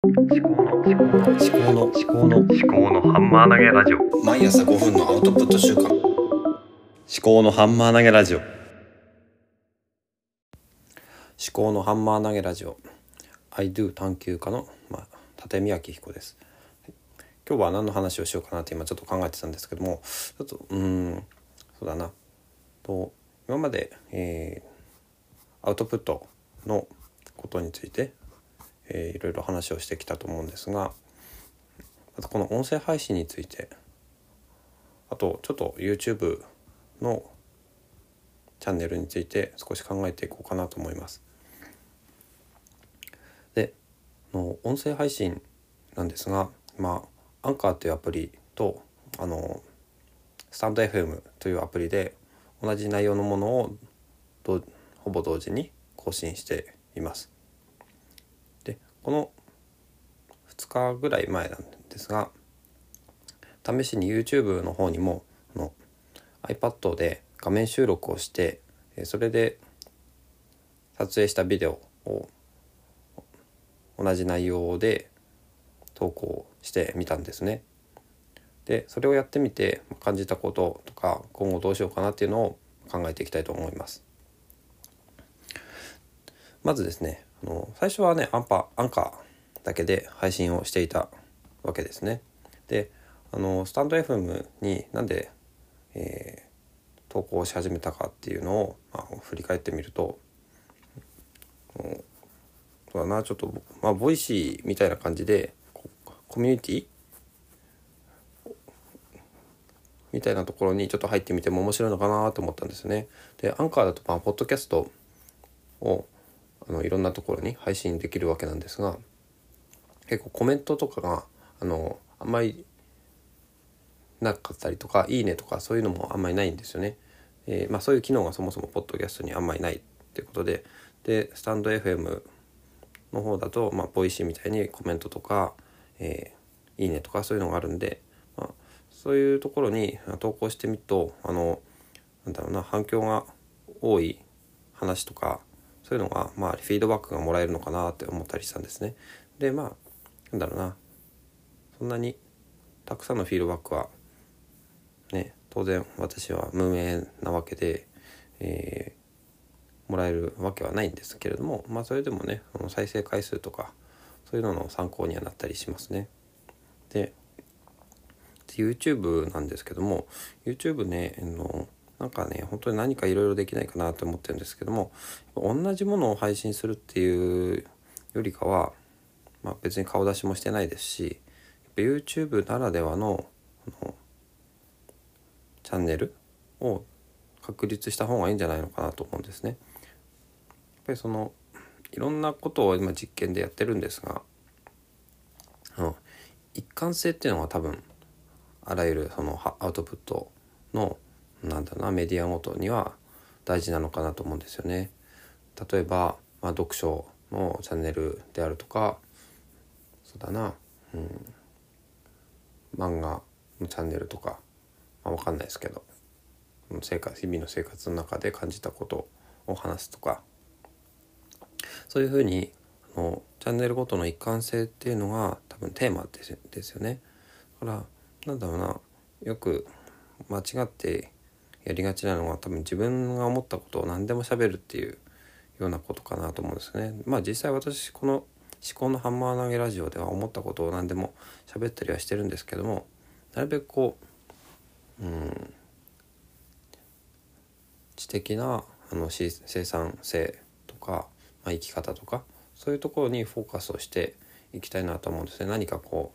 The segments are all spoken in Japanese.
思考の思考の思考の思考の思考のハンマー投げラジオ。毎朝5分のアウトプット週間。思考のハンマー投げラジオ。思考のハンマー投げラジオ。I do 探求家の、まあ、立見明彦です。今日は何の話をしようかなって今ちょっと考えてたんですけどもちょっとうーんそうだな。と今まで、えーアウトプットのことについて、えーいろいろ話をしてきたと思うんですがまたこの音声配信についてあとちょっと YouTube のチャンネルについて少し考えていこうかなと思います。での音声配信なんですがまあアンカーというアプリとあのスタンド FM というアプリで同じ内容のものをどほぼ同時に更新しています。この2日ぐらい前なんですが試しに YouTube の方にもの iPad で画面収録をしてそれで撮影したビデオを同じ内容で投稿してみたんですね。でそれをやってみて感じたこととか今後どうしようかなっていうのを考えていきたいと思います。まずですねの最初はねアンパアンカーだけで配信をしていたわけですね。であのスタンド FM になんで、えー投稿し始めたかっていうのを、まあ、振り返ってみると、そうだなちょっとまあボイシーみたいな感じでコミュニティ？みたいなところにちょっと入ってみても面白いのかなと思ったんですね。でアンカーだとまあポッドキャストをあのいろんなところに配信できるわけなんですが結構コメントとかがあのあんまりなかったりとか「いいね」とかそういうのもあんまりないんですよね。えーまあ、そういう機能がそもそもポッドキャストにあんまりないっていうことででスタンド FM の方だと、まあ、ボイシーみたいにコメントとか、えーいいね」とかそういうのがあるんで、まあ、そういうところに投稿してみるとあのなんだろうな反響が多い話とかそういうのが、まあ、フィードバックがもらえるのかなって思ったりしたんですね。でまあなんだろうなそんなにたくさんのフィードバックはね当然私は無名なわけで、えーもらえるわけはないんですけれどもまあそれでもねあの再生回数とかそういうのの参考にはなったりしますね。で YouTube なんですけども YouTube ねあのなんかね本当に何かいろいろできないかなと思ってるんですけども同じものを配信するっていうよりかは、まあ、別に顔出しもしてないですしやっぱ YouTube ならではののチャンネルを確立した方がいいんじゃないのかなと思うんですね。やっぱりそのいろんなことを今実験でやってるんですがあの一貫性っていうのは多分あらゆるそのアウトプットのなんだなメディアごとには大事なのかなと思うんですよね。例えば、まあ、読書のチャンネルであるとかそうだな、うん、漫画のチャンネルとか、まあ、わかんないですけど生活日々の生活の中で感じたことを話すとかそういうふうにあのチャンネルごとの一貫性っていうのが多分テーマですですよね。だからなんだろうなよく間違ってやりがちなのは多分自分が思ったことを何でも喋るっていうようなことかなと思うんですね。まあ実際私この思考のハンマー投げラジオでは思ったことを何でも喋ったりはしてるんですけどもなるべくこううん知的なあのし生産性とか、まあ、生き方とかそういうところにフォーカスをしていきたいなと思うんですね。何かこ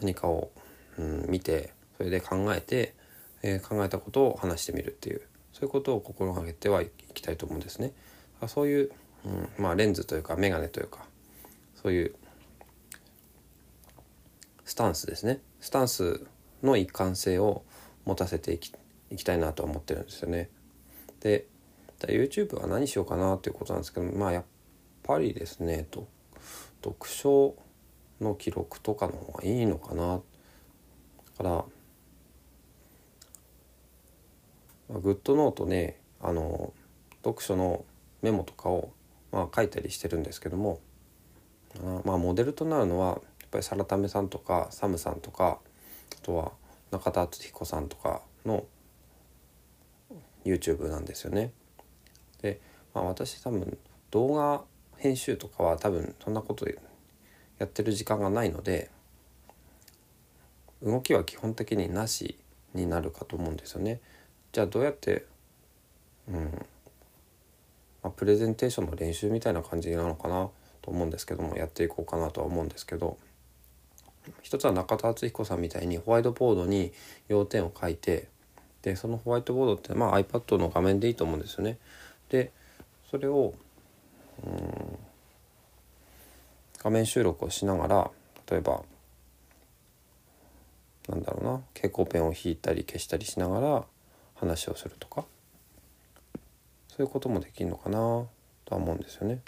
う何かを、うん、見てそれで考えて、え考えたことを話してみるっていうそういうことを心がけてはいきたいと思うんですね。そういう、うんまあ、レンズというか眼鏡というかそういうスタンスですねスタンスの一貫性を持たせていきいきたいなと思ってるんですよね。で YouTube は何しようかなということなんですけどまあやっぱりですねと読書の記録とかの方がいいのかなだから、グッドノートねあの読書のメモとかを、まあ、書いたりしてるんですけどもあまあモデルとなるのはやっぱりサラタメさんとかサムさんとかあとは中田敦彦さんとかの YouTube なんですよね。で、まあ、私多分動画編集とかは多分そんなことやってる時間がないので動きは基本的になしになるかと思うんですよね。じゃあどうやってうんまあ、プレゼンテーションの練習みたいな感じなのかなと思うんですけどもやっていこうかなとは思うんですけど一つは中田敦彦さんみたいにホワイトボードに要点を書いてでそのホワイトボードってまあ iPad の画面でいいと思うんですよね。でそれをうん画面収録をしながら例えばなんだろうな蛍光ペンを引いたり消したりしながら話をするとかそういうこともできるのかなとは思うんですよね。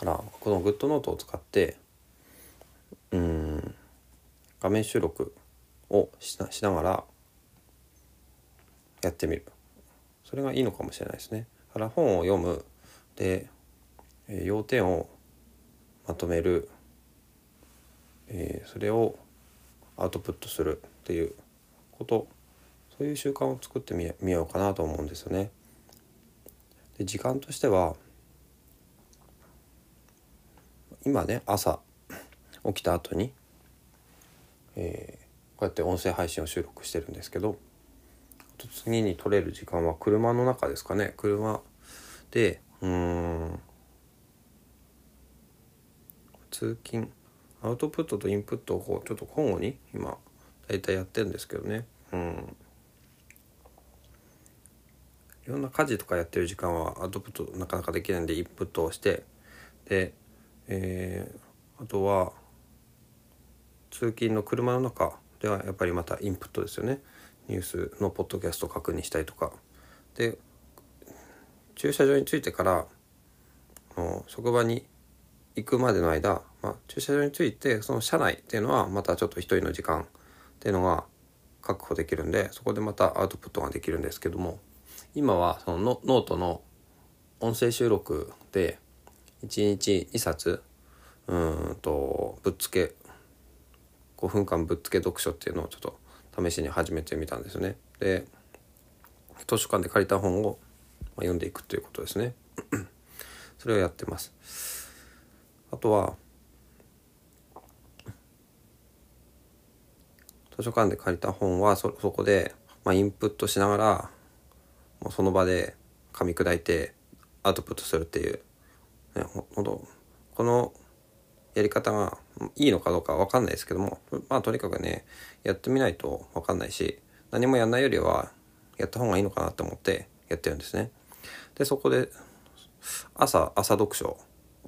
だからこのグッドノートを使ってうん画面収録をしなしながらやってみるそれがいいのかもしれないですね。だから本を読むで、要点をまとめる、えーそれをアウトプットするっていうことそういう習慣を作ってみようかなと思うんですよね。で時間としては今ね朝起きた後に、えーこうやって音声配信を収録してるんですけど次に取れる時間は車の中ですかね。車でうん通勤アウトプットとインプットをこうちょっと交互に今大体やってるんですけどね。うん。いろんな家事とかやってる時間はアウトプットなかなかできないんでインプットをしてで、えーあとは通勤の車の中ではやっぱりまたインプットですよね。ニュースのポッドキャストを確認したりとか。で駐車場に着いてからの職場に行くまでの間、まあ、駐車場に着いてその車内っていうのはまたちょっと一人の時間っていうのが確保できるんでそこでまたアウトプットができるんですけども。今はそのノートの音声収録で1日2冊うんとぶっつけ5分間ぶっつけ読書っていうのをちょっと試しに始めてみたんですね。で図書館で借りた本を読んでいくということですね。それをやってます。あとは図書館で借りた本はそそこで、まあ、インプットしながらもうその場で噛み砕いてアウトプットするっていう、ね、ほほんとこのやり方がいいのかどうかわかんないですけどもまあとにかくねやってみないとわかんないし何もやんないよりはやった方がいいのかなと思ってやってるんですね。でそこで朝朝読書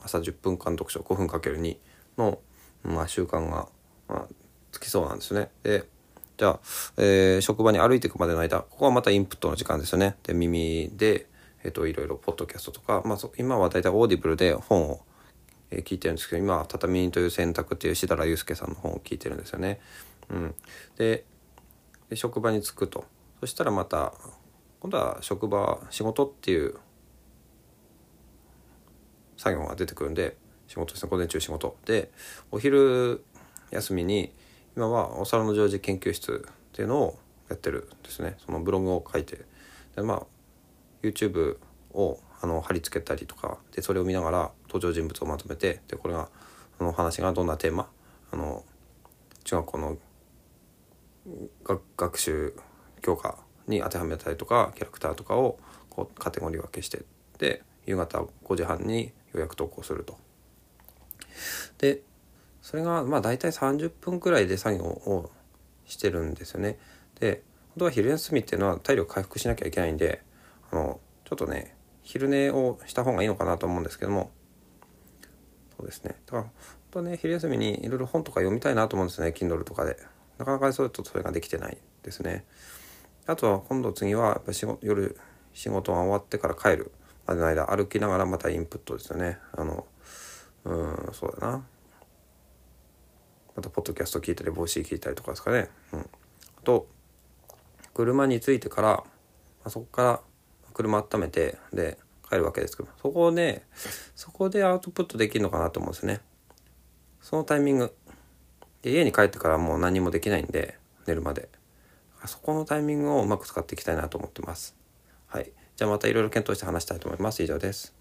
朝10分間読書5分かける2の、まあ、習慣が、まあ、つきそうなんですね。でじゃあ、えー職場に歩いていくまでの間ここはまたインプットの時間ですよね。で耳で、えー、といろいろポッドキャストとか、まあ、今はだいたいオーディブルで本を、えー聞いてるんですけど今は「畳にという選択」っていう志田祐介さんの本を聞いてるんですよね。うん、でで職場に着くとそしたらまた今度は職場仕事っていう作業が出てくるんで仕事ですね午前中仕事でお昼休みに今はお皿の常時研究室っていうのをやってるんですねそのブログを書いてでまあ YouTube をあの貼り付けたりとかでそれを見ながら登場人物をまとめてでこれがあの話がどんなテーマあの中学校の学習教科に当てはめたりとかキャラクターとかをこうカテゴリー分けしてで夕方5時半にようやく投稿すると。でそれがまあ大体30分くらいで作業をしてるんですよね。で本当は昼休みっていうのは体力回復しなきゃいけないんであのちょっとね昼寝をした方がいいのかなと思うんですけども。そうですね。だから本当はね昼休みにいろいろ本とか読みたいなと思うんですね。Kindle とかで。なかなかそうとそれができてないですね。あとは今度次はやっぱ仕事夜仕事が終わってから帰るまでの間歩きながらまたインプットですよね。あのうんそうだな。またポッドキャスト聞いたり帽子聞いたりとかですかね。うん。あと車に着いてから、まあ、そこから車温めてで帰るわけですけどそこでそこでアウトプットできるのかなと思うんですね。そのタイミング。で家に帰ってからもう何もできないんで寝るまで。そこのタイミングをうまく使っていきたいなと思ってます。はい。じゃあまたいろいろ検討して話したいと思います。以上です。